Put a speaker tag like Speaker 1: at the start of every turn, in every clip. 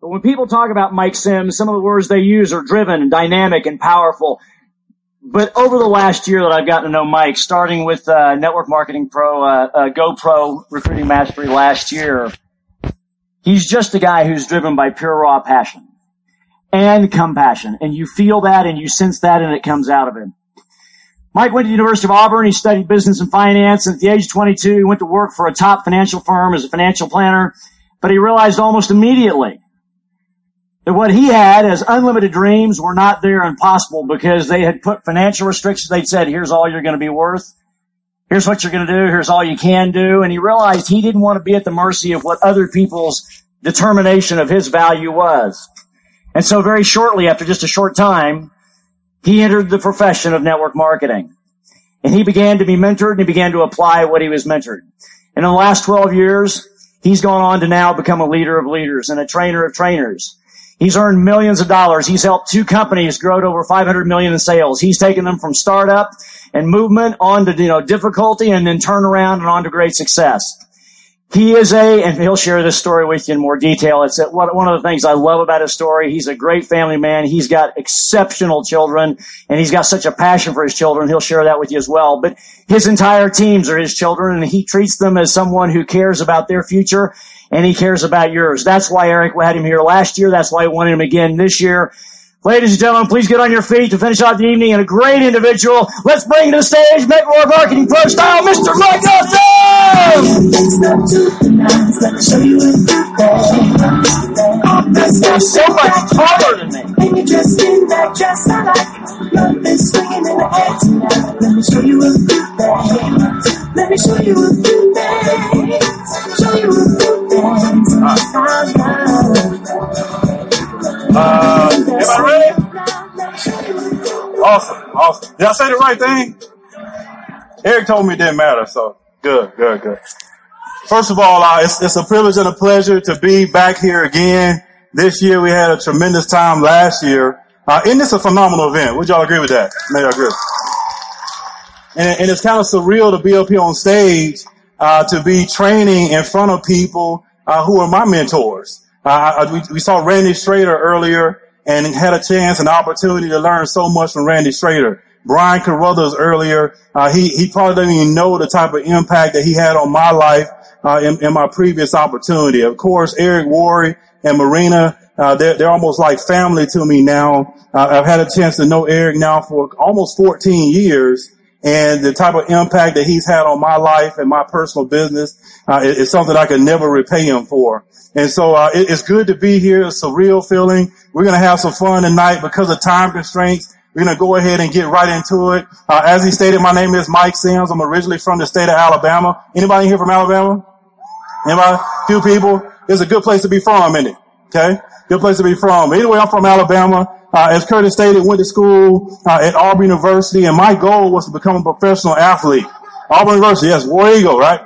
Speaker 1: But when people talk about Mike Sims, some of the words they use are driven and dynamic and powerful. But over the last year that I've gotten to know Mike, starting with uh, Network Marketing Pro, uh, uh, GoPro Recruiting Mastery last year, he's just a guy who's driven by pure raw passion and compassion. And you feel that and you sense that and it comes out of him. Mike went to the University of Auburn. He studied business and finance. And at the age of 22, he went to work for a top financial firm as a financial planner. But he realized almost immediately that what he had as unlimited dreams were not there and possible because they had put financial restrictions. They'd said, here's all you're going to be worth. Here's what you're going to do. Here's all you can do. And he realized he didn't want to be at the mercy of what other people's determination of his value was. And so very shortly after just a short time, he entered the profession of network marketing. And he began to be mentored and he began to apply what he was mentored. And in the last 12 years, he's gone on to now become a leader of leaders and a trainer of trainers. He's earned millions of dollars. He's helped two companies grow to over 500 million in sales. He's taken them from startup and movement on to, you know, difficulty and then turn around and on to great success. He is a, and he'll share this story with you in more detail. It's one of the things I love about his story. He's a great family man. He's got exceptional children and he's got such a passion for his children. He'll share that with you as well. But his entire teams are his children and he treats them as someone who cares about their future and he cares about yours. That's why Eric had him here last year. That's why he wanted him again this year. Ladies and gentlemen, please get on your feet to finish off the evening and a great individual. Let's bring to the stage Network Marketing Pro Style, Mr. Mike He's so much taller than me. And you're dressed in that dress I like. Love is swinging in the air tonight. Let me show you a good thing. Let me show you a good thing. Show you a good thing.
Speaker 2: Uh, am I ready? Awesome, awesome. Did I say the right thing? Eric told me it didn't matter, so good, good, good. First of all, uh, it's, it's a privilege and a pleasure to be back here again. This year we had a tremendous time last year. Uh, and it's a phenomenal event. Would y'all agree with that? May I agree? And, and, it's kind of surreal to be up here on stage, uh, to be training in front of people, uh, who are my mentors. Uh, we, we, saw Randy Schroeder earlier and had a chance, an opportunity to learn so much from Randy Schroeder. Brian Carruthers earlier, uh, he, he probably doesn't even know the type of impact that he had on my life, uh, in, in, my previous opportunity. Of course, Eric Worre and Marina, uh, they're, they're almost like family to me now. Uh, I've had a chance to know Eric now for almost 14 years and the type of impact that he's had on my life and my personal business uh, is, something I can never repay him for. And so uh, it, it's good to be here. It's a real feeling. We're going to have some fun tonight because of time constraints. We're going to go ahead and get right into it. Uh, as he stated, my name is Mike Sims. I'm originally from the state of Alabama. Anybody here from Alabama? Anybody? Few people. It's a good place to be from, isn't it? Okay. Good place to be from. Anyway, I'm from Alabama. Uh, as Curtis stated, went to school uh, at Auburn University, and my goal was to become a professional athlete. Auburn University, yes, War Eagle, right?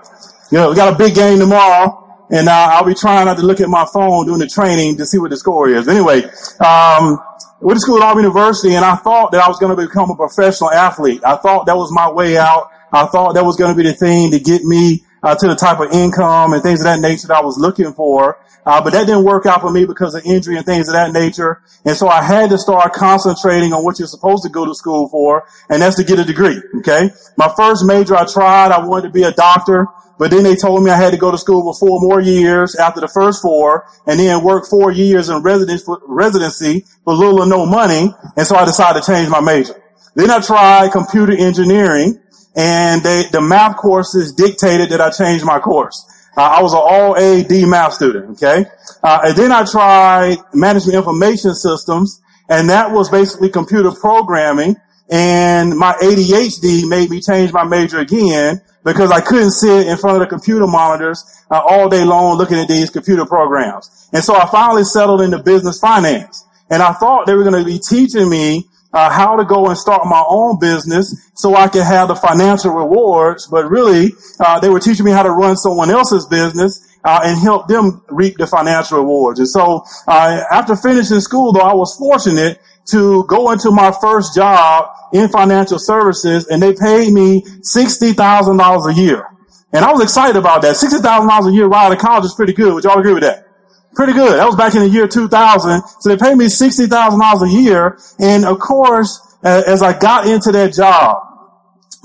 Speaker 2: You know, we got a big game tomorrow, and uh, I'll be trying not to look at my phone during the training to see what the score is. Anyway, um, went to school at Auburn University, and I thought that I was going to become a professional athlete. I thought that was my way out. I thought that was going to be the thing to get me uh, to the type of income and things of that nature that I was looking for. Uh, but that didn't work out for me because of injury and things of that nature. And so I had to start concentrating on what you're supposed to go to school for, and that's to get a degree. Okay. My first major I tried, I wanted to be a doctor, but then they told me I had to go to school for four more years after the first four, and then work four years in residency for little or no money. And so I decided to change my major. Then I tried computer engineering, and they, the math courses dictated that I change my course. Uh, I was an all A D math student, okay? Uh, and then I tried management information systems, and that was basically computer programming, and my ADHD made me change my major again because I couldn't sit in front of the computer monitors uh, all day long looking at these computer programs. And so I finally settled into business finance. And I thought they were going to be teaching me uh, how to go and start my own business so I could have the financial rewards. But really, uh, they were teaching me how to run someone else's business uh, and help them reap the financial rewards. And so, uh, after finishing school, though, I was fortunate to go into my first job in financial services, and they paid me sixty thousand dollars a year. And I was excited about that. Sixty thousand dollars a year right out of college is pretty good. Would y'all agree with that? Pretty good. That was back in the year 2000. So they paid me $60,000 a year. And of course, as I got into that job,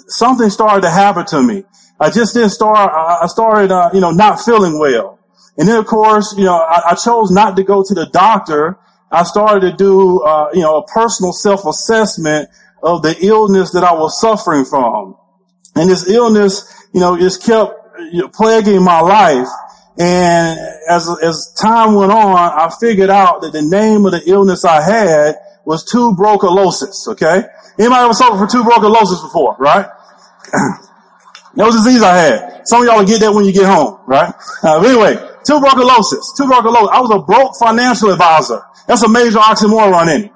Speaker 2: something started to happen to me. I just didn't start, I started, uh, you know, not feeling well. And then of course, you know, I, I chose not to go to the doctor. I started to do, uh, you know, a personal self-assessment of the illness that I was suffering from. And this illness, you know, just kept you know, plaguing my life. And as, as time went on, I figured out that the name of the illness I had was tuberculosis. Okay. Anybody ever suffered from tuberculosis before, right? that was a disease I had. Some of y'all will get that when you get home, right? Uh, anyway, tuberculosis, tuberculosis. I was a broke financial advisor. That's a major oxymoron in it.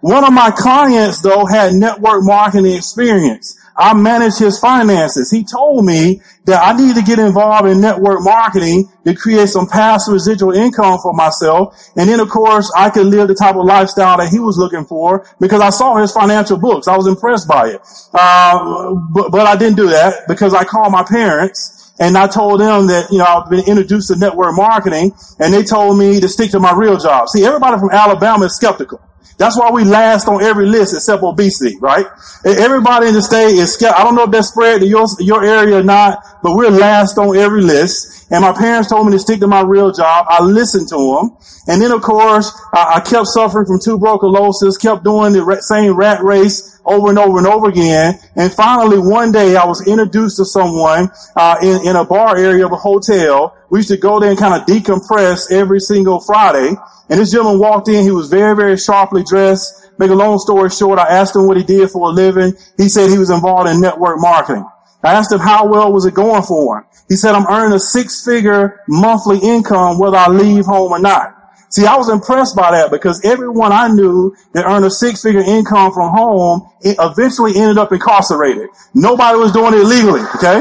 Speaker 2: One of my clients though had network marketing experience. I managed his finances. He told me that I need to get involved in network marketing to create some passive residual income for myself. And then of course I could live the type of lifestyle that he was looking for because I saw his financial books. I was impressed by it. Uh, but, but I didn't do that because I called my parents and I told them that, you know, I've been introduced to network marketing and they told me to stick to my real job. See, everybody from Alabama is skeptical. That's why we last on every list except obesity, right? Everybody in the state is scared. I don't know if that's spread to your, your area or not, but we're last on every list. And my parents told me to stick to my real job. I listened to them. And then of course, I, I kept suffering from tuberculosis, kept doing the same rat race over and over and over again. And finally, one day I was introduced to someone, uh, in, in a bar area of a hotel. We used to go there and kind of decompress every single Friday. And this gentleman walked in. He was very, very sharply dressed. Make a long story short, I asked him what he did for a living. He said he was involved in network marketing. I asked him how well was it going for him. He said, I'm earning a six figure monthly income whether I leave home or not. See, I was impressed by that because everyone I knew that earned a six figure income from home eventually ended up incarcerated. Nobody was doing it legally. Okay.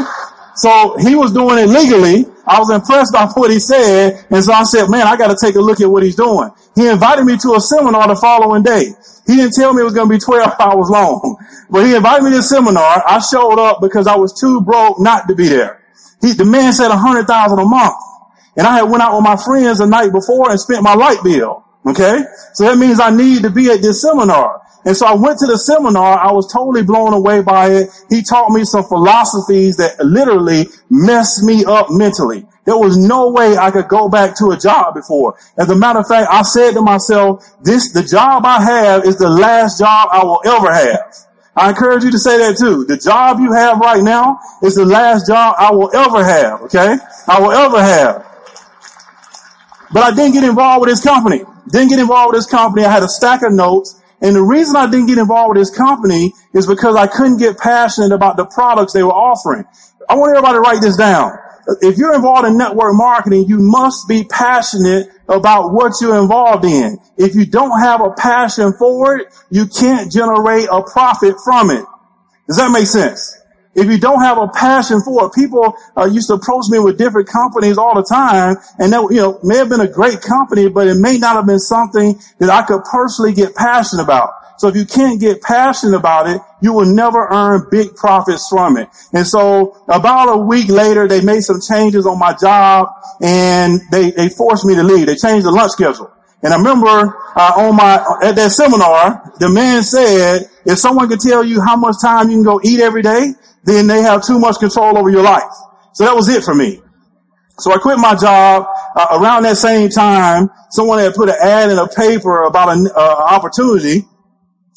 Speaker 2: So he was doing it legally. I was impressed by what he said. And so I said, man, I got to take a look at what he's doing. He invited me to a seminar the following day. He didn't tell me it was going to be 12 hours long, but he invited me to a seminar. I showed up because I was too broke not to be there. He, the man said a hundred thousand a month. And I had went out with my friends the night before and spent my light bill. Okay. So that means I need to be at this seminar. And so I went to the seminar. I was totally blown away by it. He taught me some philosophies that literally messed me up mentally. There was no way I could go back to a job before. As a matter of fact, I said to myself, this, the job I have is the last job I will ever have. I encourage you to say that too. The job you have right now is the last job I will ever have. Okay. I will ever have. But I didn't get involved with this company. Didn't get involved with this company. I had a stack of notes. And the reason I didn't get involved with this company is because I couldn't get passionate about the products they were offering. I want everybody to write this down. If you're involved in network marketing, you must be passionate about what you're involved in. If you don't have a passion for it, you can't generate a profit from it. Does that make sense? If you don't have a passion for it, people uh, used to approach me with different companies all the time, and that you know may have been a great company, but it may not have been something that I could personally get passionate about. So if you can't get passionate about it, you will never earn big profits from it. And so about a week later, they made some changes on my job, and they they forced me to leave. They changed the lunch schedule. And I remember uh, on my at that seminar, the man said, if someone can tell you how much time you can go eat every day, then they have too much control over your life. So that was it for me. So I quit my job. Uh, around that same time, someone had put an ad in a paper about an uh, opportunity.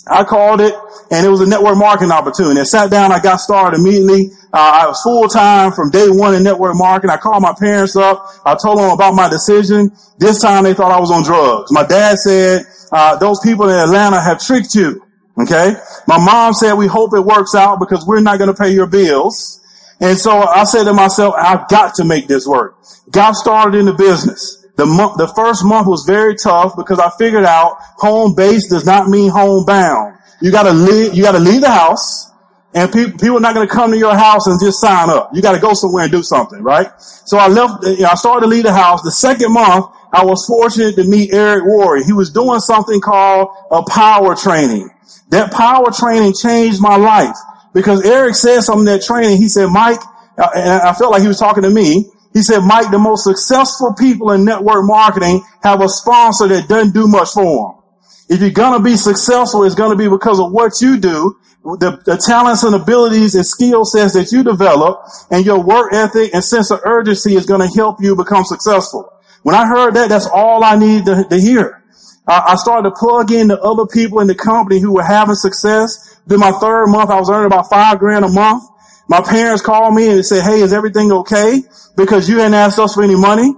Speaker 2: I called it, and it was a network marketing opportunity. I sat down, I got started immediately. Uh, I was full time from day one in network marketing. I called my parents up. I told them about my decision. This time they thought I was on drugs. My dad said, uh, "Those people in Atlanta have tricked you." Okay. My mom said, we hope it works out because we're not going to pay your bills. And so I said to myself, I've got to make this work. Got started in the business. The month, the first month was very tough because I figured out home base does not mean homebound. You gotta leave, you gotta leave the house and people, people are not going to come to your house and just sign up. You got to go somewhere and do something, right? So I left, I started to leave the house. The second month, I was fortunate to meet Eric Worre. He was doing something called a power training. That power training changed my life because Eric said something in that training. He said, Mike, uh, and I felt like he was talking to me. He said, Mike, the most successful people in network marketing have a sponsor that doesn't do much for them. If you're going to be successful, it's going to be because of what you do, the, the talents and abilities and skill sets that you develop, and your work ethic and sense of urgency is going to help you become successful. When I heard that, that's all I needed to, to hear. I started to plug in the other people in the company who were having success. Then my third month, I was earning about five grand a month. My parents called me and they said, Hey, is everything okay? Because you asked us for any money.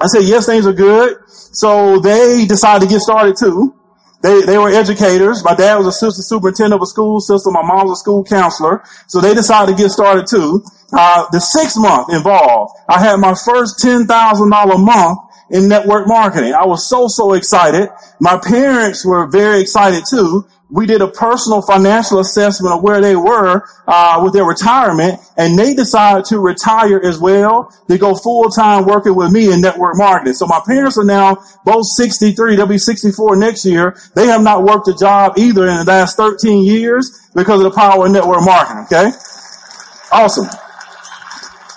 Speaker 2: I said, yes, things are good. So they decided to get started too. They, they were educators. My dad was assistant superintendent of a school system. My mom was a school counselor. So they decided to get started too. Uh, the six month involved, I had my first $10,000 month in network marketing. I was so, so excited. My parents were very excited too we did a personal financial assessment of where they were uh, with their retirement, and they decided to retire as well. They go full time working with me in network marketing. So my parents are now both 63. They'll be 64 next year. They have not worked a job either in the last 13 years because of the power of network marketing. Okay, awesome.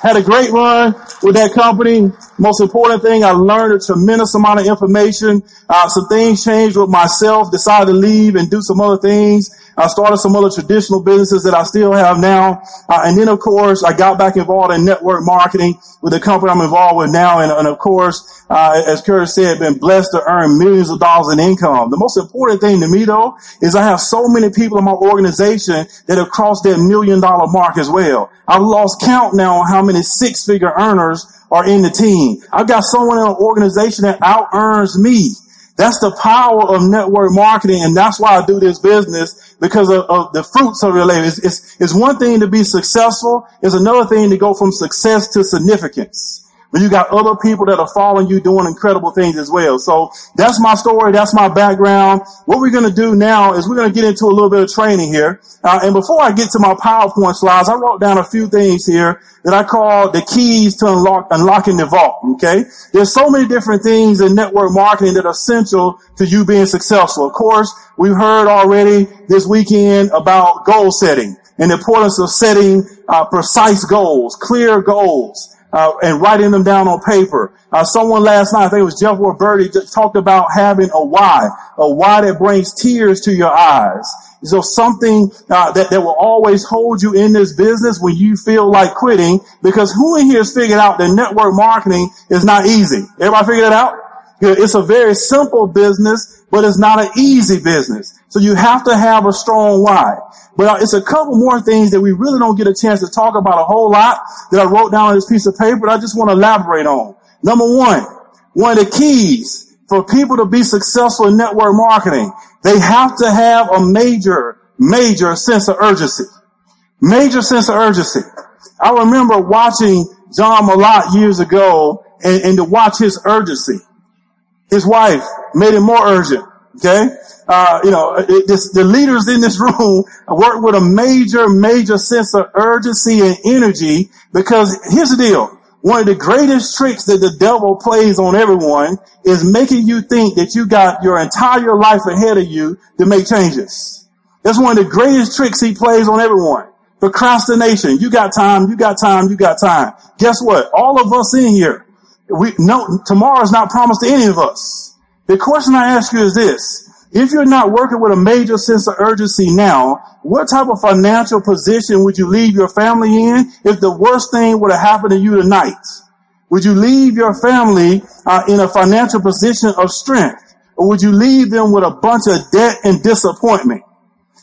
Speaker 2: Had a great run with that company. Most important thing, I learned a tremendous amount of information. Uh, some things changed with myself, decided to leave and do some other things. I started some other traditional businesses that I still have now. Uh, and then of course, I got back involved in network marketing with the company I'm involved with now. And, and of course, uh, as Curtis said, been blessed to earn millions of dollars in income. The most important thing to me though, is I have so many people in my organization that have crossed that million dollar mark as well. I've lost count now on how many six figure earners are in the team. I've got someone in an organization that out earns me. That's the power of network marketing. And that's why I do this business because of, of the fruits of your labor. It's, it's, it's one thing to be successful. It's another thing to go from success to significance. But you got other people that are following you doing incredible things as well. So that's my story. That's my background. What we're going to do now is we're going to get into a little bit of training here. Uh, and before I get to my PowerPoint slides, I wrote down a few things here that I call the keys to unlock, unlocking the vault. Okay. There's so many different things in network marketing that are essential to you being successful. Of course, we've heard already this weekend about goal setting and the importance of setting uh, precise goals, clear goals uh, and writing them down on paper. Uh, someone last night, I think it was Jeff Ward talked about having a why, a why that brings tears to your eyes. So something uh, that, that will always hold you in this business when you feel like quitting, because who in here has figured out that network marketing is not easy? Everybody figured it out? It's a very simple business, but it's not an easy business. So you have to have a strong why. But uh, it's a couple more things that we really don't get a chance to talk about a whole lot that I wrote down on this piece of paper that I just want to elaborate on. Number one, one of the keys for people to be successful in network marketing, they have to have a major, major sense of urgency. Major sense of urgency. I remember watching John Malott years ago and, and to watch his urgency. His wife made it more urgent. Okay. Uh, you know, it, this, the leaders in this room work with a major, major sense of urgency and energy because here's the deal. One of the greatest tricks that the devil plays on everyone is making you think that you got your entire life ahead of you to make changes. That's one of the greatest tricks he plays on everyone. Procrastination. You got time, you got time, you got time. Guess what? All of us in here, we no tomorrow is not promised to any of us. The question I ask you is this. If you're not working with a major sense of urgency now, what type of financial position would you leave your family in if the worst thing were to happen to you tonight? Would you leave your family uh, in a financial position of strength? Or would you leave them with a bunch of debt and disappointment?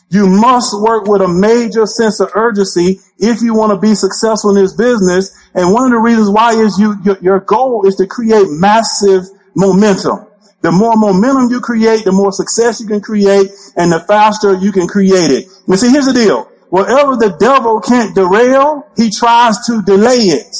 Speaker 2: You must work with a major sense of urgency if you want to be successful in this business. And one of the reasons why is you, your, your goal is to create massive momentum. The more momentum you create, the more success you can create, and the faster you can create it. And see, here's the deal. Whatever the devil can't derail, he tries to delay it.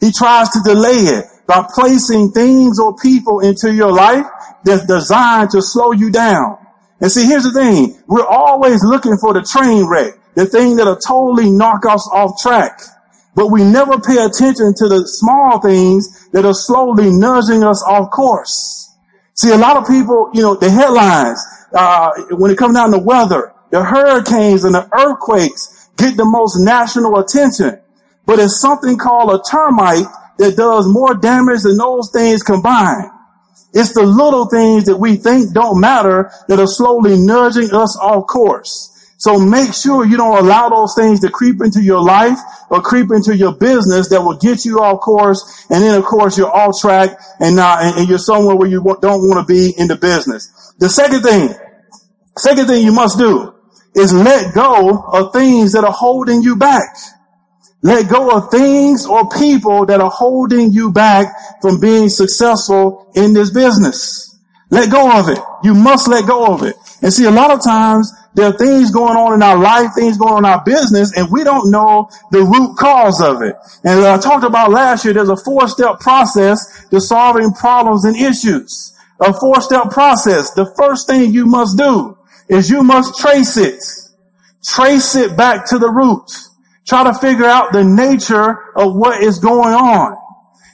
Speaker 2: He tries to delay it by placing things or people into your life that's designed to slow you down. And see, here's the thing. We're always looking for the train wreck, the thing that'll totally knock us off track. But we never pay attention to the small things that are slowly nudging us off course. See, a lot of people, you know, the headlines, uh, when it comes down to weather, the hurricanes and the earthquakes get the most national attention. But it's something called a termite that does more damage than those things combined. It's the little things that we think don't matter that are slowly nudging us off course. So make sure you don't allow those things to creep into your life or creep into your business that will get you off course. And then of course you're off track and now, and you're somewhere where you don't want to be in the business. The second thing, second thing you must do is let go of things that are holding you back. Let go of things or people that are holding you back from being successful in this business. Let go of it. You must let go of it. And see, a lot of times there are things going on in our life, things going on in our business, and we don't know the root cause of it. And I talked about last year, there's a four step process to solving problems and issues. A four step process. The first thing you must do is you must trace it. Trace it back to the root. Try to figure out the nature of what is going on.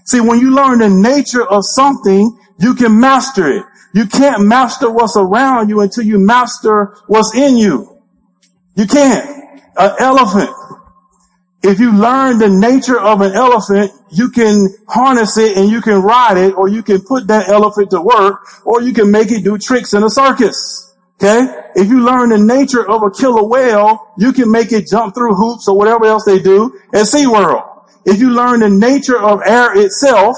Speaker 2: See, when you learn the nature of something, you can master it. You can't master what's around you until you master what's in you. You can't. An elephant. If you learn the nature of an elephant, you can harness it and you can ride it or you can put that elephant to work or you can make it do tricks in a circus. Okay? If you learn the nature of a killer whale, you can make it jump through hoops or whatever else they do at SeaWorld. If you learn the nature of air itself,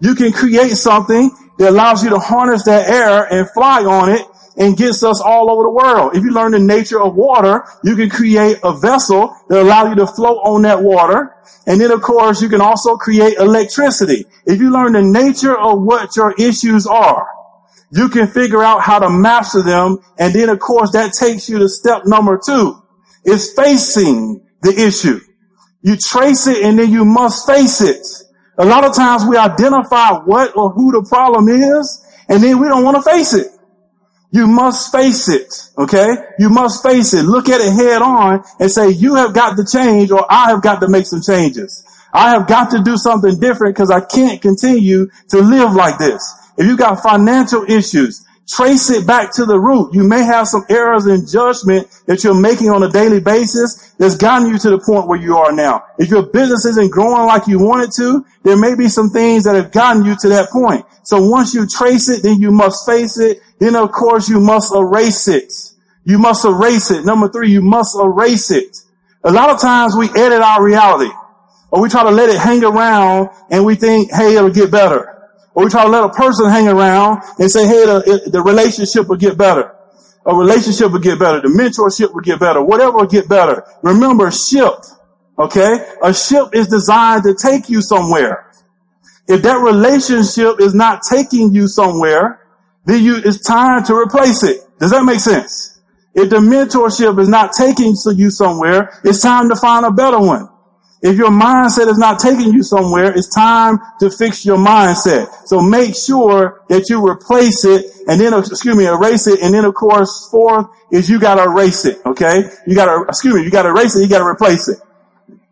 Speaker 2: you can create something that allows you to harness that air and fly on it and gets us all over the world. If you learn the nature of water, you can create a vessel that allows you to float on that water. And then of course, you can also create electricity. If you learn the nature of what your issues are, you can figure out how to master them. And then of course that takes you to step number two is facing the issue. You trace it and then you must face it. A lot of times we identify what or who the problem is and then we don't want to face it. You must face it. Okay. You must face it. Look at it head on and say, you have got to change or I have got to make some changes. I have got to do something different because I can't continue to live like this. If you got financial issues, trace it back to the root. You may have some errors in judgment that you're making on a daily basis that's gotten you to the point where you are now. If your business isn't growing like you want it to, there may be some things that have gotten you to that point. So once you trace it, then you must face it. Then of course you must erase it. You must erase it. Number three, you must erase it. A lot of times we edit our reality or we try to let it hang around and we think, hey, it'll get better. Or we try to let a person hang around and say, hey, the, the relationship will get better. A relationship will get better. The mentorship will get better. Whatever will get better. Remember, ship. Okay? A ship is designed to take you somewhere. If that relationship is not taking you somewhere, then you, it's time to replace it. Does that make sense? If the mentorship is not taking you somewhere, it's time to find a better one. If your mindset is not taking you somewhere, it's time to fix your mindset. So make sure that you replace it and then, excuse me, erase it. And then of course, fourth is you gotta erase it. Okay. You gotta, excuse me, you gotta erase it. You gotta replace it.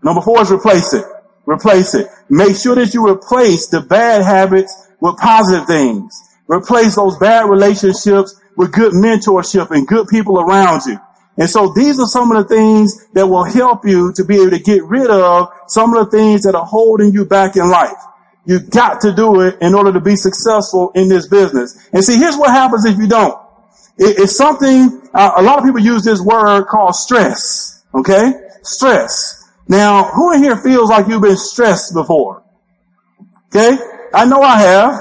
Speaker 2: Number four is replace it. Replace it. Make sure that you replace the bad habits with positive things. Replace those bad relationships with good mentorship and good people around you. And so these are some of the things that will help you to be able to get rid of some of the things that are holding you back in life. You got to do it in order to be successful in this business. And see, here's what happens if you don't. it's something, uh, a lot of people use this word called stress. Okay? Stress. Now, who in here feels like you've been stressed before? Okay? I know I have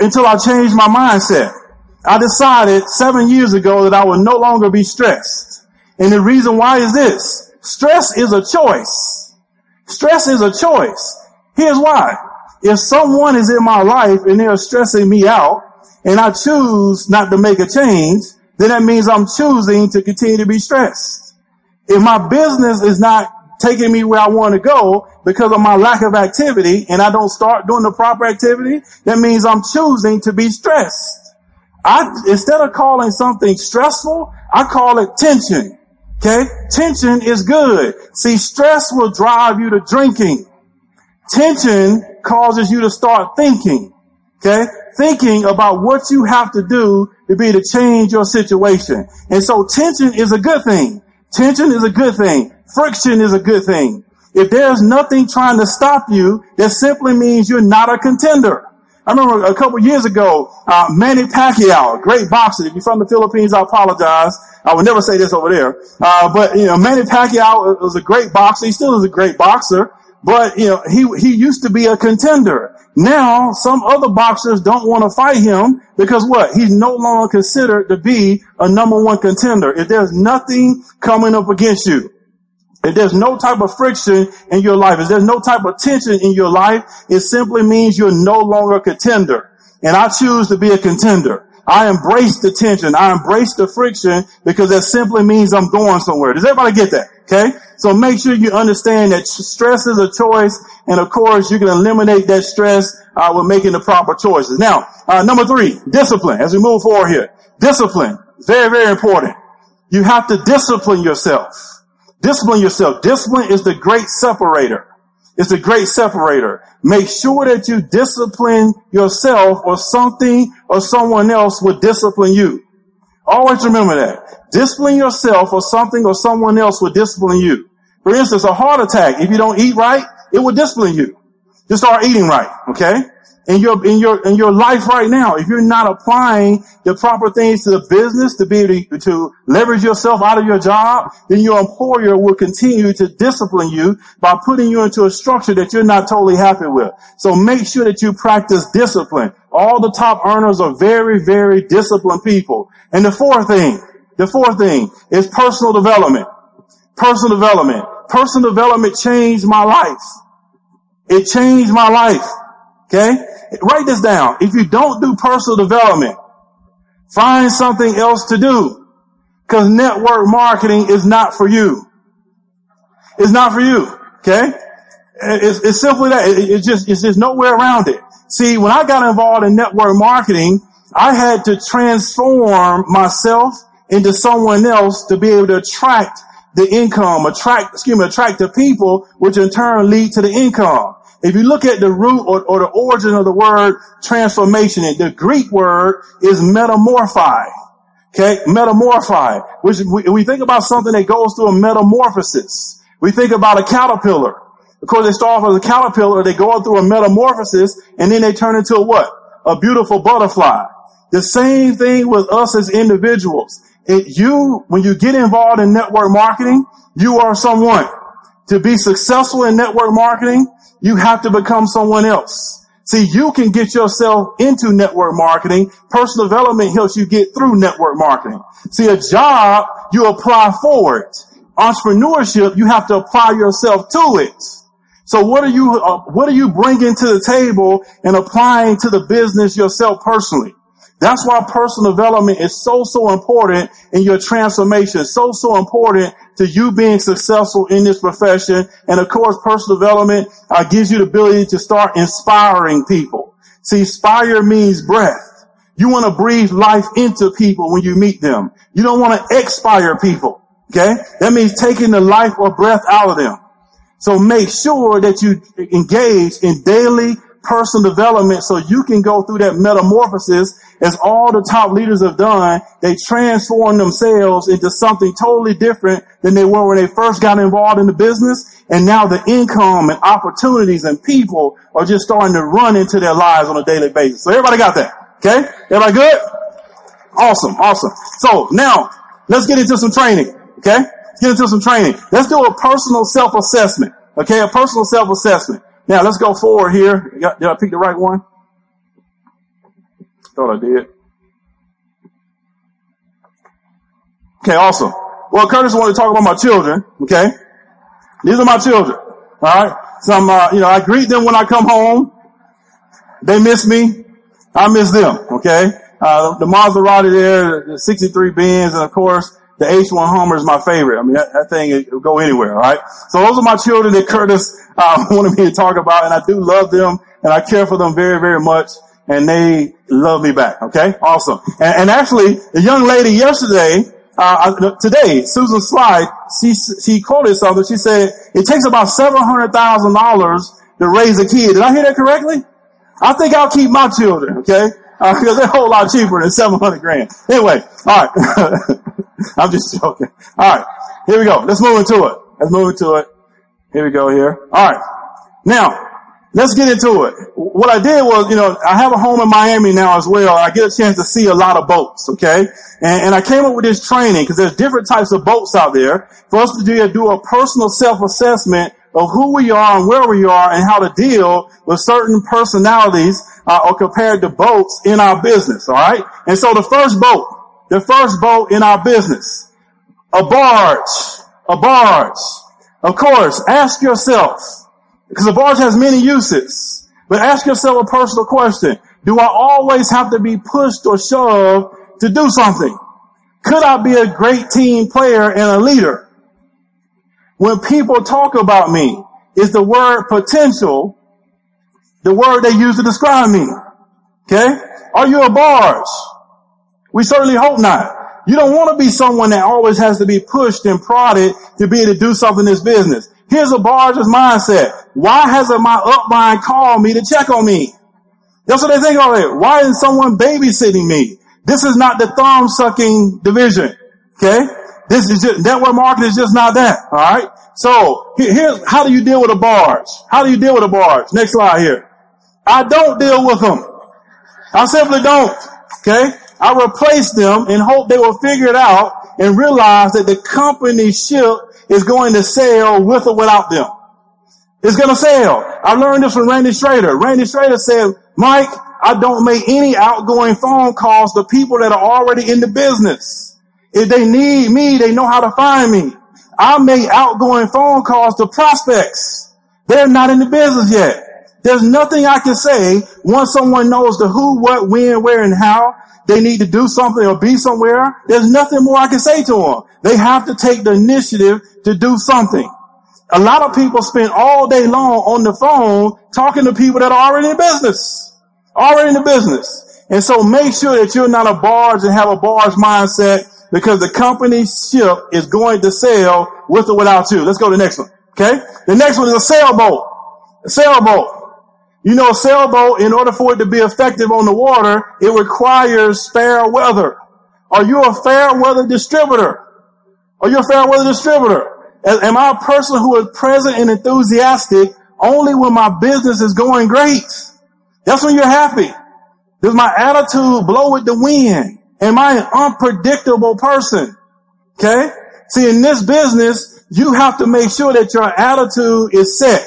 Speaker 2: until I changed my mindset. I decided seven years ago that I would no longer be stressed. And the reason why is this. Stress is a choice. Stress is a choice. Here's why. If someone is in my life and they're stressing me out and I choose not to make a change, then that means I'm choosing to continue to be stressed. If my business is not taking me where I want to go because of my lack of activity and I don't start doing the proper activity, that means I'm choosing to be stressed. I, instead of calling something stressful, I call it tension. Okay. Tension is good. See, stress will drive you to drinking. Tension causes you to start thinking. Okay. Thinking about what you have to do to be to change your situation. And so tension is a good thing. Tension is a good thing. Friction is a good thing. If there's nothing trying to stop you, that simply means you're not a contender. I remember a couple years ago, uh, Manny Pacquiao, great boxer. If you're from the Philippines, I apologize. I would never say this over there. Uh, but, you know, Manny Pacquiao was a great boxer. He still is a great boxer. But, you know, he, he used to be a contender. Now, some other boxers don't want to fight him because what? He's no longer considered to be a number one contender. If there's nothing coming up against you, if there's no type of friction in your life, if there's no type of tension in your life, it simply means you're no longer a contender. And I choose to be a contender. I embrace the tension. I embrace the friction because that simply means I'm going somewhere. Does everybody get that? Okay. So make sure you understand that stress is a choice. And of course, you can eliminate that stress uh, with making the proper choices. Now, uh, number three, discipline. As we move forward here, discipline, very, very important. You have to discipline yourself. Discipline yourself. Discipline is the great separator. It's the great separator. Make sure that you discipline yourself or something or someone else will discipline you. Always remember that. Discipline yourself or something or someone else will discipline you. For instance, a heart attack, if you don't eat right, it will discipline you. Just start eating right, okay? In your, in your, in your life right now, if you're not applying the proper things to the business to be able to, to leverage yourself out of your job, then your employer will continue to discipline you by putting you into a structure that you're not totally happy with. So make sure that you practice discipline. All the top earners are very, very disciplined people. And the fourth thing, the fourth thing is personal development. Personal development. Personal development changed my life. It changed my life. Okay? Write this down. If you don't do personal development, find something else to do. Cause network marketing is not for you. It's not for you. Okay? It's, it's simply that. It, it's just, it's just nowhere around it. See, when I got involved in network marketing, I had to transform myself into someone else to be able to attract the income, attract, excuse me, attract the people, which in turn lead to the income. If you look at the root or, or the origin of the word transformation, the Greek word is metamorphi. Okay, metamorphi. Which we, we think about something that goes through a metamorphosis. We think about a caterpillar. Of course, they start off as a caterpillar, they go through a metamorphosis, and then they turn into a what? A beautiful butterfly. The same thing with us as individuals. It, you, when you get involved in network marketing, you are someone. To be successful in network marketing, you have to become someone else. See, you can get yourself into network marketing. Personal development helps you get through network marketing. See, a job, you apply for it. Entrepreneurship, you have to apply yourself to it. So what are you, uh, what are you bringing to the table and applying to the business yourself personally? That's why personal development is so, so important in your transformation. So, so important to you being successful in this profession. And of course, personal development uh, gives you the ability to start inspiring people. See, inspire means breath. You want to breathe life into people when you meet them. You don't want to expire people. Okay. That means taking the life or breath out of them. So make sure that you engage in daily personal development so you can go through that metamorphosis as all the top leaders have done. They transform themselves into something totally different than they were when they first got involved in the business. And now the income and opportunities and people are just starting to run into their lives on a daily basis. So everybody got that. Okay. Everybody good? Awesome. Awesome. So now let's get into some training. Okay. Let's get into some training. Let's do a personal self-assessment. Okay. A personal self-assessment. Now let's go forward here. Did I pick the right one? Thought I did. Okay, awesome. Well, Curtis wanted to talk about my children. Okay, these are my children. All right. Some, uh, you know, I greet them when I come home. They miss me. I miss them. Okay. Uh, the Maserati there, the 63 Benz, and of course, the H1 Hummer is my favorite. I mean, that, that thing will go anywhere, right? So those are my children that Curtis uh, wanted me to talk about, and I do love them, and I care for them very, very much, and they love me back. Okay, awesome. And, and actually, the young lady yesterday, uh, uh today, Susan Sly, she she quoted something. She said it takes about seven hundred thousand dollars to raise a kid. Did I hear that correctly? I think I'll keep my children. Okay, because uh, they're a whole lot cheaper than seven hundred grand. Anyway, all right. I'm just joking. All right, here we go. Let's move into it. Let's move into it. Here we go here. All right. Now, let's get into it. What I did was, you know, I have a home in Miami now as well. I get a chance to see a lot of boats, okay? And, and I came up with this training because there's different types of boats out there for us to do, do a personal self-assessment of who we are and where we are and how to deal with certain personalities uh, or compared to boats in our business, all right? And so the first boat, the first boat in our business, a barge, a barge. Of course, ask yourself, because a barge has many uses, but ask yourself a personal question. Do I always have to be pushed or shoved to do something? Could I be a great team player and a leader? When people talk about me, is the word potential the word they use to describe me? Okay? Are you a barge? We certainly hope not. You don't want to be someone that always has to be pushed and prodded to be able to do something in this business. Here's a barge's mindset. Why hasn't my upline called me to check on me? That's what they think of it. Why isn't someone babysitting me? This is not the thumb sucking division. Okay? This is just, network marketing is just not that. All right. So here's how do you deal with a barge? How do you deal with a barge? Next slide here. I don't deal with them. I simply don't. Okay. I replace them and hope they will figure it out and realize that the company ship is going to sail with or without them. It's going to sail. I learned this from Randy Schroeder. Randy Schroeder said, Mike, I don't make any outgoing phone calls to people that are already in the business. If they need me, they know how to find me. I make outgoing phone calls to prospects. They're not in the business yet. There's nothing I can say once someone knows the who, what, when, where, and how they need to do something or be somewhere. There's nothing more I can say to them. They have to take the initiative to do something. A lot of people spend all day long on the phone talking to people that are already in business. Already in the business. And so make sure that you're not a barge and have a barge mindset because the company ship is going to sail with or without you. Let's go to the next one. Okay. The next one is a sailboat. A sailboat. You know, a sailboat, in order for it to be effective on the water, it requires fair weather. Are you a fair weather distributor? Are you a fair weather distributor? Am I a person who is present and enthusiastic only when my business is going great? That's when you're happy. Does my attitude blow with the wind? Am I an unpredictable person? Okay? See, in this business, you have to make sure that your attitude is set.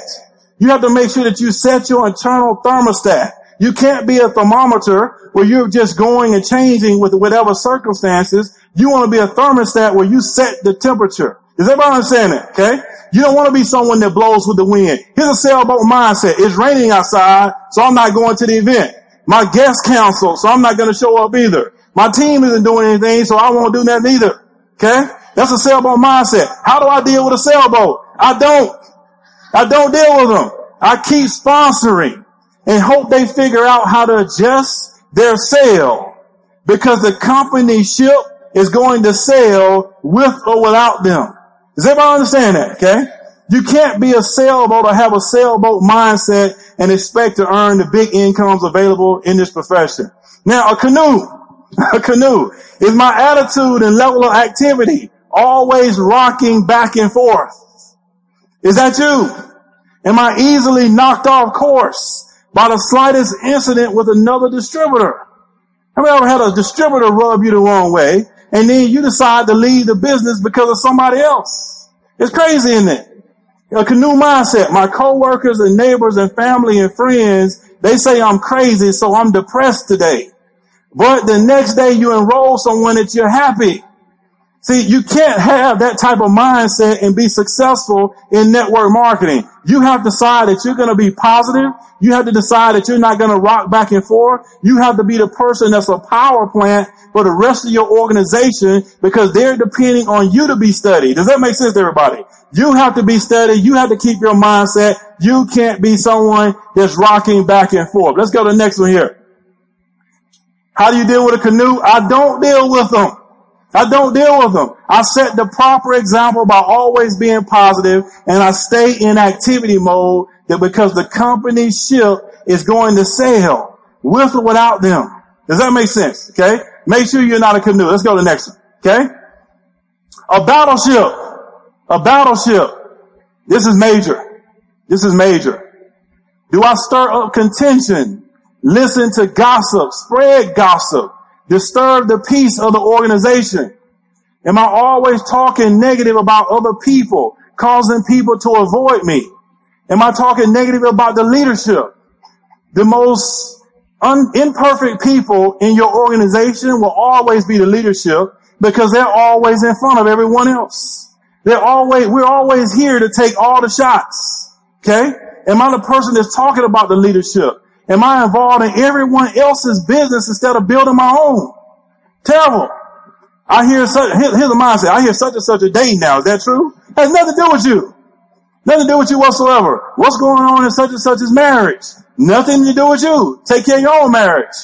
Speaker 2: You have to make sure that you set your internal thermostat. You can't be a thermometer where you're just going and changing with whatever circumstances. You want to be a thermostat where you set the temperature. Is everybody understand that? Okay? You don't want to be someone that blows with the wind. Here's a sailboat mindset. It's raining outside, so I'm not going to the event. My guest council, so I'm not going to show up either. My team isn't doing anything, so I won't do nothing either. Okay? That's a sailboat mindset. How do I deal with a sailboat? I don't. I don't deal with them. I keep sponsoring and hope they figure out how to adjust their sail because the company ship is going to sail with or without them. Does everybody understand that? Okay. You can't be a sailboat or have a sailboat mindset and expect to earn the big incomes available in this profession. Now a canoe, a canoe is my attitude and level of activity always rocking back and forth. Is that you? Am I easily knocked off course by the slightest incident with another distributor? Have you ever had a distributor rub you the wrong way and then you decide to leave the business because of somebody else? It's crazy, isn't it? A canoe mindset. My coworkers and neighbors and family and friends, they say I'm crazy, so I'm depressed today. But the next day you enroll someone that you're happy. See, you can't have that type of mindset and be successful in network marketing. You have to decide that you're going to be positive. You have to decide that you're not going to rock back and forth. You have to be the person that's a power plant for the rest of your organization because they're depending on you to be steady. Does that make sense to everybody? You have to be steady. You have to keep your mindset. You can't be someone that's rocking back and forth. Let's go to the next one here. How do you deal with a canoe? I don't deal with them. I don't deal with them. I set the proper example by always being positive and I stay in activity mode that because the company ship is going to sail with or without them. Does that make sense? Okay. Make sure you're not a canoe. Let's go to the next one. Okay. A battleship. A battleship. This is major. This is major. Do I stir up contention? Listen to gossip, spread gossip, disturb the peace of the organization? Am I always talking negative about other people, causing people to avoid me? Am I talking negative about the leadership? The most un- imperfect people in your organization will always be the leadership because they're always in front of everyone else. They're always, we're always here to take all the shots. Okay? Am I the person that's talking about the leadership? Am I involved in everyone else's business instead of building my own? Terrible. I hear such, here's a mindset. I hear such and such a day now. Is that true? Has nothing to do with you. Nothing to do with you whatsoever. What's going on in such and such marriage? Nothing to do with you. Take care of your own marriage.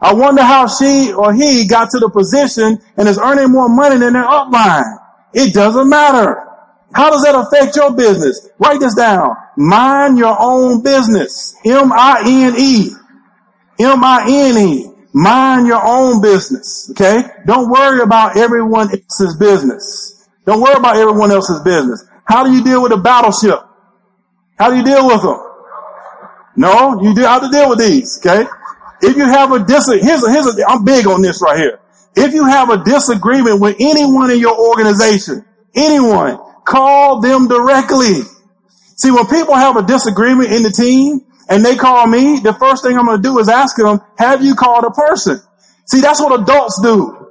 Speaker 2: I wonder how she or he got to the position and is earning more money than their upline. It doesn't matter. How does that affect your business? Write this down. Mind your own business. M-I-N-E. M-I-N-E. Mind your own business. Okay? Don't worry about everyone else's business. Don't worry about everyone else's business. How do you deal with a battleship? How do you deal with them? No, you do have to deal with these. Okay? If you have a dis, here's a, here's a, I'm big on this right here. If you have a disagreement with anyone in your organization, anyone, call them directly. See, when people have a disagreement in the team and they call me, the first thing I'm going to do is ask them, have you called a person? See, that's what adults do.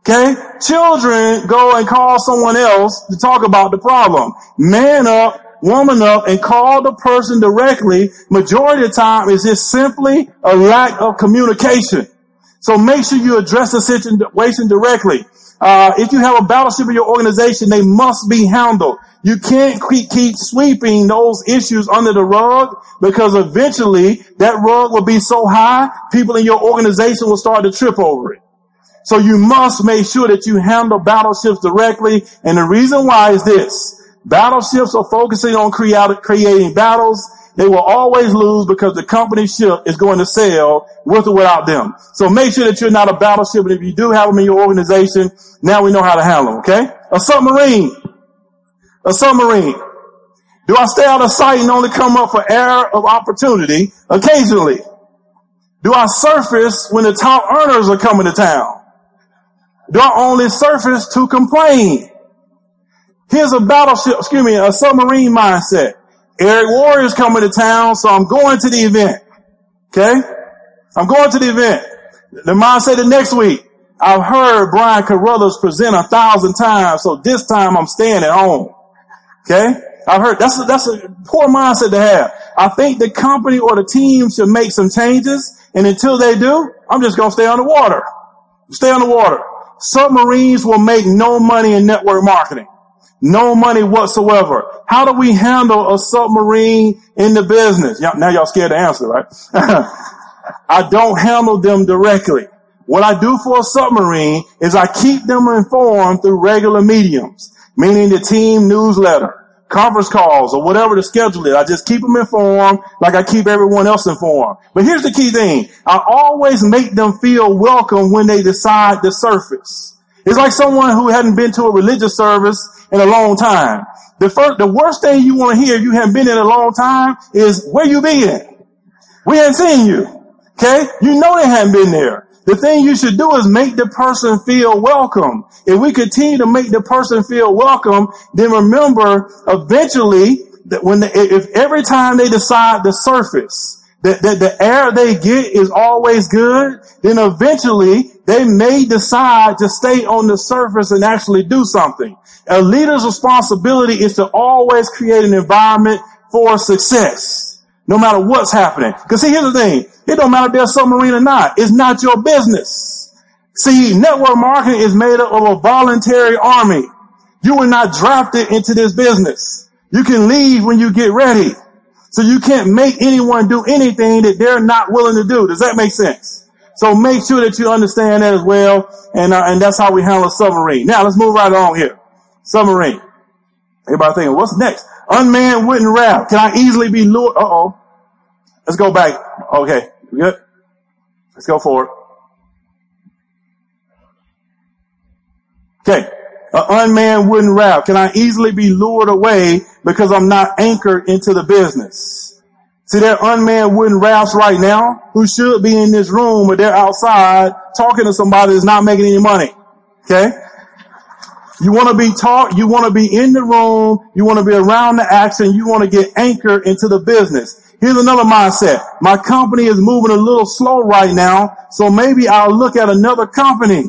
Speaker 2: Okay? Children go and call someone else to talk about the problem. Man up, woman up, and call the person directly. Majority of the time is just simply a lack of communication. So make sure you address the situation directly. Uh, if you have a battleship in your organization, they must be handled. You can't keep, keep sweeping those issues under the rug because eventually that rug will be so high, people in your organization will start to trip over it. So you must make sure that you handle battleships directly. And the reason why is this. Battleships are focusing on creating battles they will always lose because the company ship is going to sail with or without them. So make sure that you're not a battleship. And if you do have them in your organization, now we know how to handle them. Okay. A submarine. A submarine. Do I stay out of sight and only come up for air of opportunity occasionally? Do I surface when the top earners are coming to town? Do I only surface to complain? Here's a battleship, excuse me, a submarine mindset. Eric Worre's coming to town, so I'm going to the event. Okay? I'm going to the event. The mind say the next week, I've heard Brian Carruthers present a thousand times, so this time I'm staying at home. Okay? I've heard that's a, that's a poor mindset to have. I think the company or the team should make some changes, and until they do, I'm just gonna stay on the water. Stay on the water. Submarines will make no money in network marketing. No money whatsoever. How do we handle a submarine in the business? Now y'all scared to answer, right? I don't handle them directly. What I do for a submarine is I keep them informed through regular mediums, meaning the team newsletter, conference calls, or whatever the schedule is. I just keep them informed like I keep everyone else informed. But here's the key thing. I always make them feel welcome when they decide to surface. It's like someone who hadn't been to a religious service in a long time. The first, the worst thing you want to hear, if you haven't been in a long time, is where you been? We haven't seen you. Okay? You know they haven't been there. The thing you should do is make the person feel welcome. If we continue to make the person feel welcome, then remember, eventually, that when the, if every time they decide to surface, that, that the air they get is always good, then eventually they may decide to stay on the surface and actually do something. A leader's responsibility is to always create an environment for success, no matter what's happening. Because see, here's the thing. It don't matter if they're submarine or not. It's not your business. See, network marketing is made up of a voluntary army. You were not drafted into this business. You can leave when you get ready. So you can't make anyone do anything that they're not willing to do. Does that make sense? So make sure that you understand that as well. And, uh, and that's how we handle a submarine. Now let's move right on here. Submarine. Everybody thinking, what's next? Unmanned wooden raft. Can I easily be lured? Uh oh. Let's go back. Okay. Good. Let's go forward. Okay. An unmanned wooden raft. Can I easily be lured away because I'm not anchored into the business? See, are unmanned wooden rafts right now who should be in this room, but they're outside talking to somebody that's not making any money. Okay? You want to be taught, you want to be in the room, you want to be around the action, you want to get anchored into the business. Here's another mindset. My company is moving a little slow right now, so maybe I'll look at another company.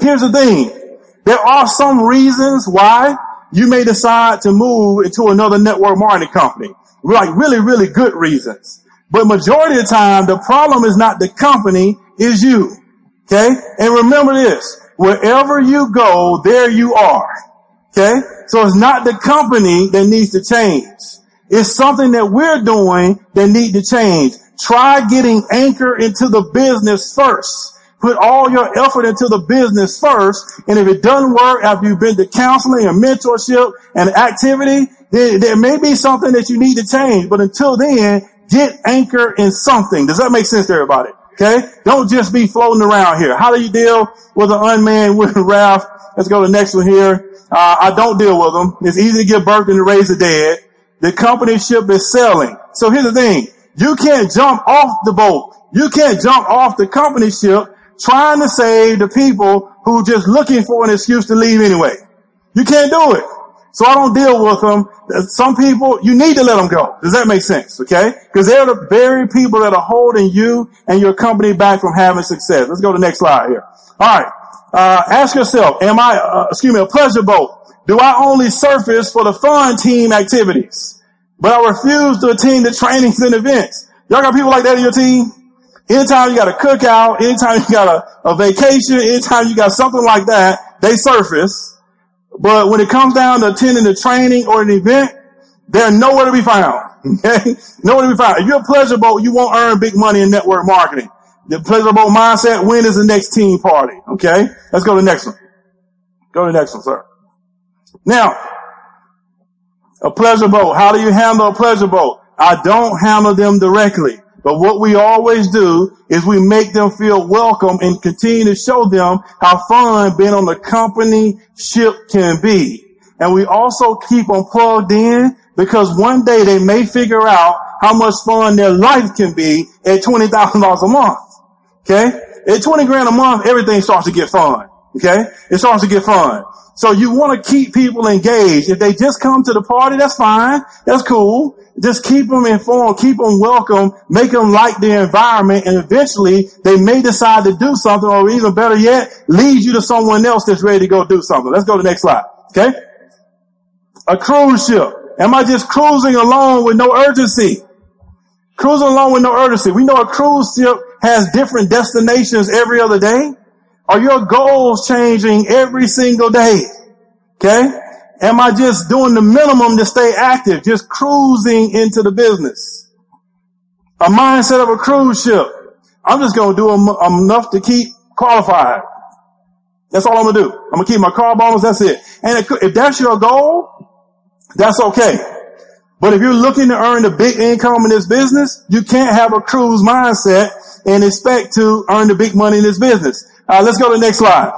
Speaker 2: Here's the thing. There are some reasons why you may decide to move into another network marketing company. Like really, really good reasons. But majority of the time, the problem is not the company, is you. Okay? And remember this. Wherever you go, there you are. Okay? So it's not the company that needs to change. It's something that we're doing that need to change. Try getting anchor into the business first. Put all your effort into the business first. And if it doesn't work after you've been to counseling and mentorship and activity, then there may be something that you need to change. But until then, get anchor in something. Does that make sense to everybody? Okay? Don't just be floating around here. How do you deal with an unmanned wooden raft? Let's go to the next one here. Uh, I don't deal with them. It's easy to give birth and to raise the dead. The company ship is selling. So here's the thing. You can't jump off the boat. You can't jump off the company ship trying to save the people who are just looking for an excuse to leave anyway. You can't do it. So I don't deal with them. Some people, you need to let them go. Does that make sense? Okay? Because they're the very people that are holding you and your company back from having success. Let's go to the next slide here. All right. Uh, ask yourself, am I, uh, excuse me, a pleasure boat? Do I only surface for the fun team activities? But I refuse to attend the trainings and events. Y'all got people like that in your team? Anytime you got a cookout, anytime you got a, a vacation, anytime you got something like that, they surface. But when it comes down to attending a training or an event, they're nowhere to be found. Okay? Nowhere to be found. If you're a pleasure boat, you won't earn big money in network marketing. The pleasure boat mindset, when is the next team party? Okay? Let's go to the next one. Go to the next one, sir. Now, a pleasure boat. How do you handle a pleasure boat? I don't handle them directly. But what we always do is we make them feel welcome and continue to show them how fun being on the company ship can be. And we also keep them plugged in because one day they may figure out how much fun their life can be at $20,000 a month. Okay? At 20 grand a month, everything starts to get fun. Okay? It starts to get fun. So you want to keep people engaged. If they just come to the party, that's fine. That's cool. Just keep them informed, keep them welcome, make them like the environment, and eventually they may decide to do something, or even better yet, lead you to someone else that's ready to go do something. Let's go to the next slide. Okay? A cruise ship. Am I just cruising along with no urgency? Cruising along with no urgency. We know a cruise ship has different destinations every other day. Are your goals changing every single day? Okay? Am I just doing the minimum to stay active? Just cruising into the business? A mindset of a cruise ship. I'm just going to do enough to keep qualified. That's all I'm going to do. I'm going to keep my car bonus. That's it. And if that's your goal, that's okay. But if you're looking to earn a big income in this business, you can't have a cruise mindset and expect to earn the big money in this business. Uh, let's go to the next slide.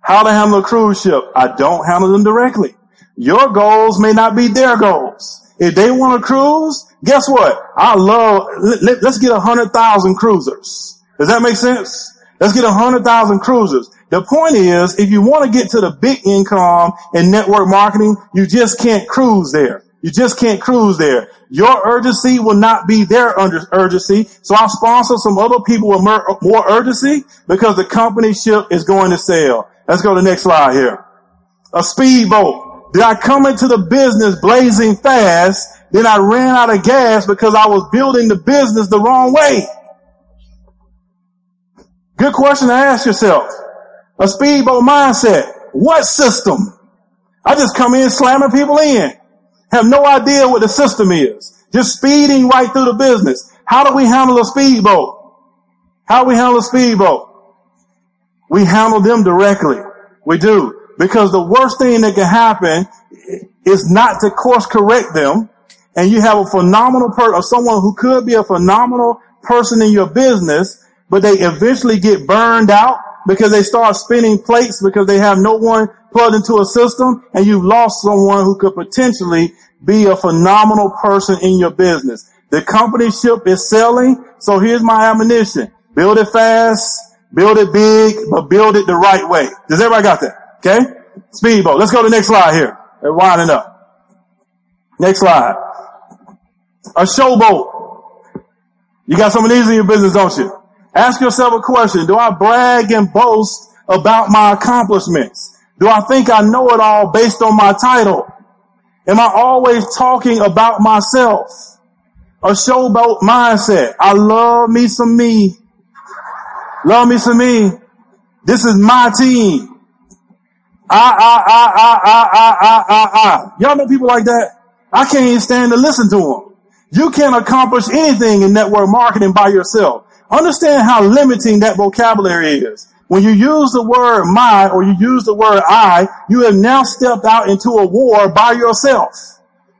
Speaker 2: How to handle a cruise ship. I don't handle them directly. Your goals may not be their goals. If they want to cruise, guess what? I love, let, us get a hundred thousand cruisers. Does that make sense? Let's get a hundred thousand cruisers. The point is, if you want to get to the big income in network marketing, you just can't cruise there. You just can't cruise there. Your urgency will not be their urgency. So I'll sponsor some other people with more urgency because the company ship is going to sail. Let's go to the next slide here. A speedboat. Did I come into the business blazing fast? Then I ran out of gas because I was building the business the wrong way. Good question to ask yourself. A speedboat mindset. What system? I just come in slamming people in have no idea what the system is. Just speeding right through the business. How do we handle a speedboat? How do we handle a speedboat? We handle them directly. We do. Because the worst thing that can happen is not to course correct them. And you have a phenomenal person, or someone who could be a phenomenal person in your business, but they eventually get burned out because they start spinning plates because they have no one plugged into a system and you've lost someone who could potentially be a phenomenal person in your business. The company ship is selling. So here's my admonition. Build it fast, build it big, but build it the right way. Does everybody got that? Okay? Speedboat. Let's go to the next slide here. They're winding up. Next slide. A showboat. You got some of these in your business, don't you? Ask yourself a question. Do I brag and boast about my accomplishments? Do I think I know it all based on my title? Am I always talking about myself? A showboat mindset. I love me some me. Love me some me. This is my team. I, I, I, I, I, I, I, I. Y'all know people like that? I can't even stand to listen to them. You can't accomplish anything in network marketing by yourself. Understand how limiting that vocabulary is. When you use the word my or you use the word I, you have now stepped out into a war by yourself.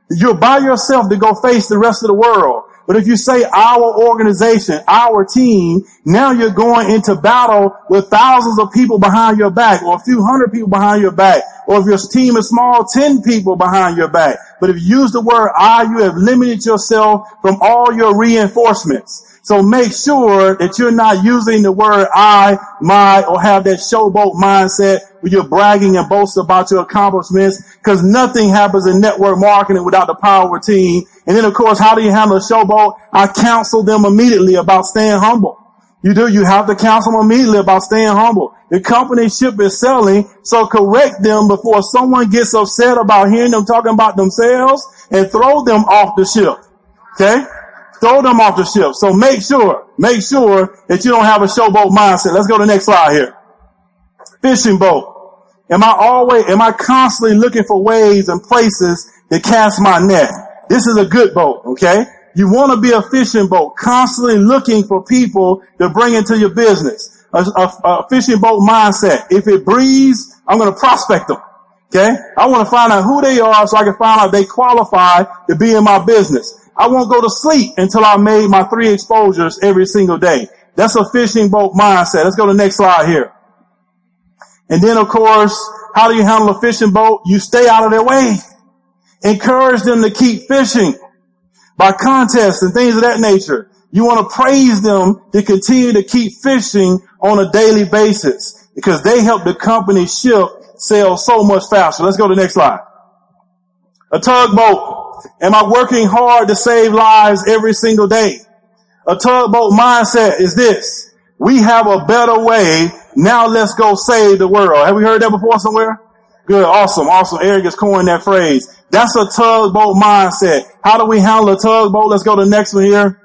Speaker 2: You're by yourself to go face the rest of the world. But if you say our organization, our team, now you're going into battle with thousands of people behind your back or a few hundred people behind your back. Or if your team is small, 10 people behind your back. But if you use the word I, you have limited yourself from all your reinforcements. So make sure that you're not using the word I, my, or have that showboat mindset where you're bragging and boasting about your accomplishments because nothing happens in network marketing without the power team. And then of course, how do you handle a showboat? I counsel them immediately about staying humble. You do, you have to counsel them immediately about staying humble. The company ship is selling, so correct them before someone gets upset about hearing them talking about themselves and throw them off the ship. Okay? Throw them off the ship. So make sure, make sure that you don't have a showboat mindset. Let's go to the next slide here. Fishing boat. Am I always, am I constantly looking for ways and places to cast my net? This is a good boat, okay? You want to be a fishing boat, constantly looking for people to bring into your business. A, a, a fishing boat mindset. If it breathes, I'm going to prospect them. Okay. I want to find out who they are so I can find out they qualify to be in my business. I won't go to sleep until I made my three exposures every single day. That's a fishing boat mindset. Let's go to the next slide here. And then of course, how do you handle a fishing boat? You stay out of their way. Encourage them to keep fishing by contests and things of that nature. You want to praise them to continue to keep fishing on a daily basis because they help the company ship sell so much faster. Let's go to the next slide. A tugboat. Am I working hard to save lives every single day? A tugboat mindset is this. We have a better way. Now let's go save the world. Have we heard that before somewhere? Good. Awesome. Awesome. Eric has coined that phrase. That's a tugboat mindset. How do we handle a tugboat? Let's go to the next one here.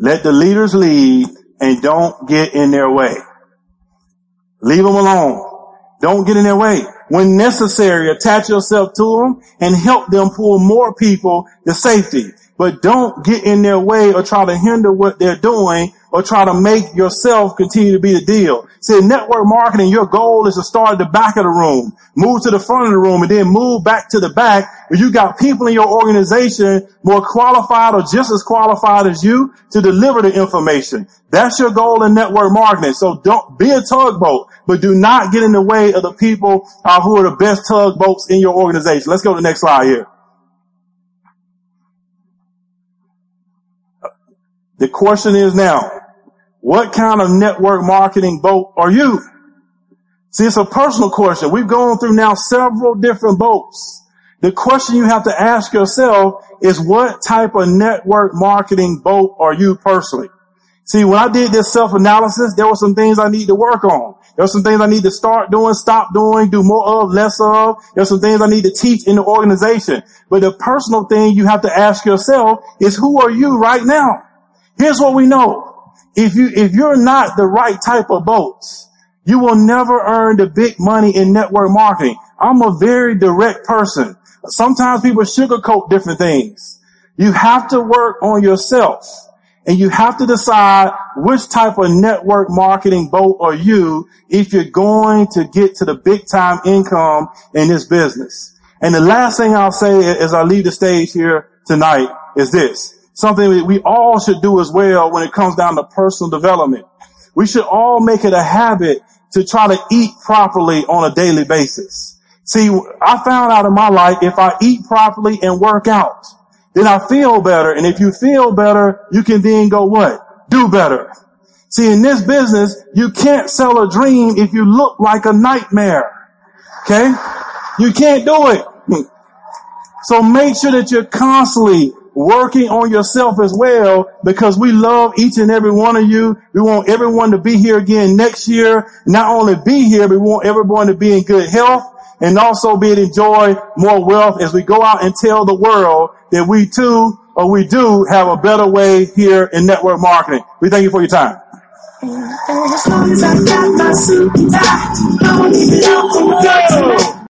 Speaker 2: Let the leaders lead and don't get in their way. Leave them alone. Don't get in their way. When necessary, attach yourself to them and help them pull more people to safety. But don't get in their way or try to hinder what they're doing or try to make yourself continue to be the deal. See, network marketing, your goal is to start at the back of the room, move to the front of the room, and then move back to the back where you got people in your organization more qualified or just as qualified as you to deliver the information. That's your goal in network marketing. So don't be a tugboat, but do not get in the way of the people uh, who are the best tugboats in your organization. Let's go to the next slide here. The question is now, what kind of network marketing boat are you? See, it's a personal question. We've gone through now several different boats. The question you have to ask yourself is what type of network marketing boat are you personally? See, when I did this self-analysis, there were some things I need to work on. There were some things I need to start doing, stop doing, do more of, less of. There's some things I need to teach in the organization. But the personal thing you have to ask yourself is who are you right now? Here's what we know. If you, if you're not the right type of boats, you will never earn the big money in network marketing. I'm a very direct person. Sometimes people sugarcoat different things. You have to work on yourself and you have to decide which type of network marketing boat are you if you're going to get to the big time income in this business. And the last thing I'll say as I leave the stage here tonight is this. Something we all should do as well when it comes down to personal development. We should all make it a habit to try to eat properly on a daily basis. See, I found out in my life, if I eat properly and work out, then I feel better. And if you feel better, you can then go what? Do better. See, in this business, you can't sell a dream if you look like a nightmare. Okay? You can't do it. So make sure that you're constantly working on yourself as well because we love each and every one of you. We want everyone to be here again next year. Not only be here, we want everyone to be in good health and also be able to enjoy more wealth as we go out and tell the world that we too or we do have a better way here in network marketing. We thank you for your time. As long as I got my suit, I don't need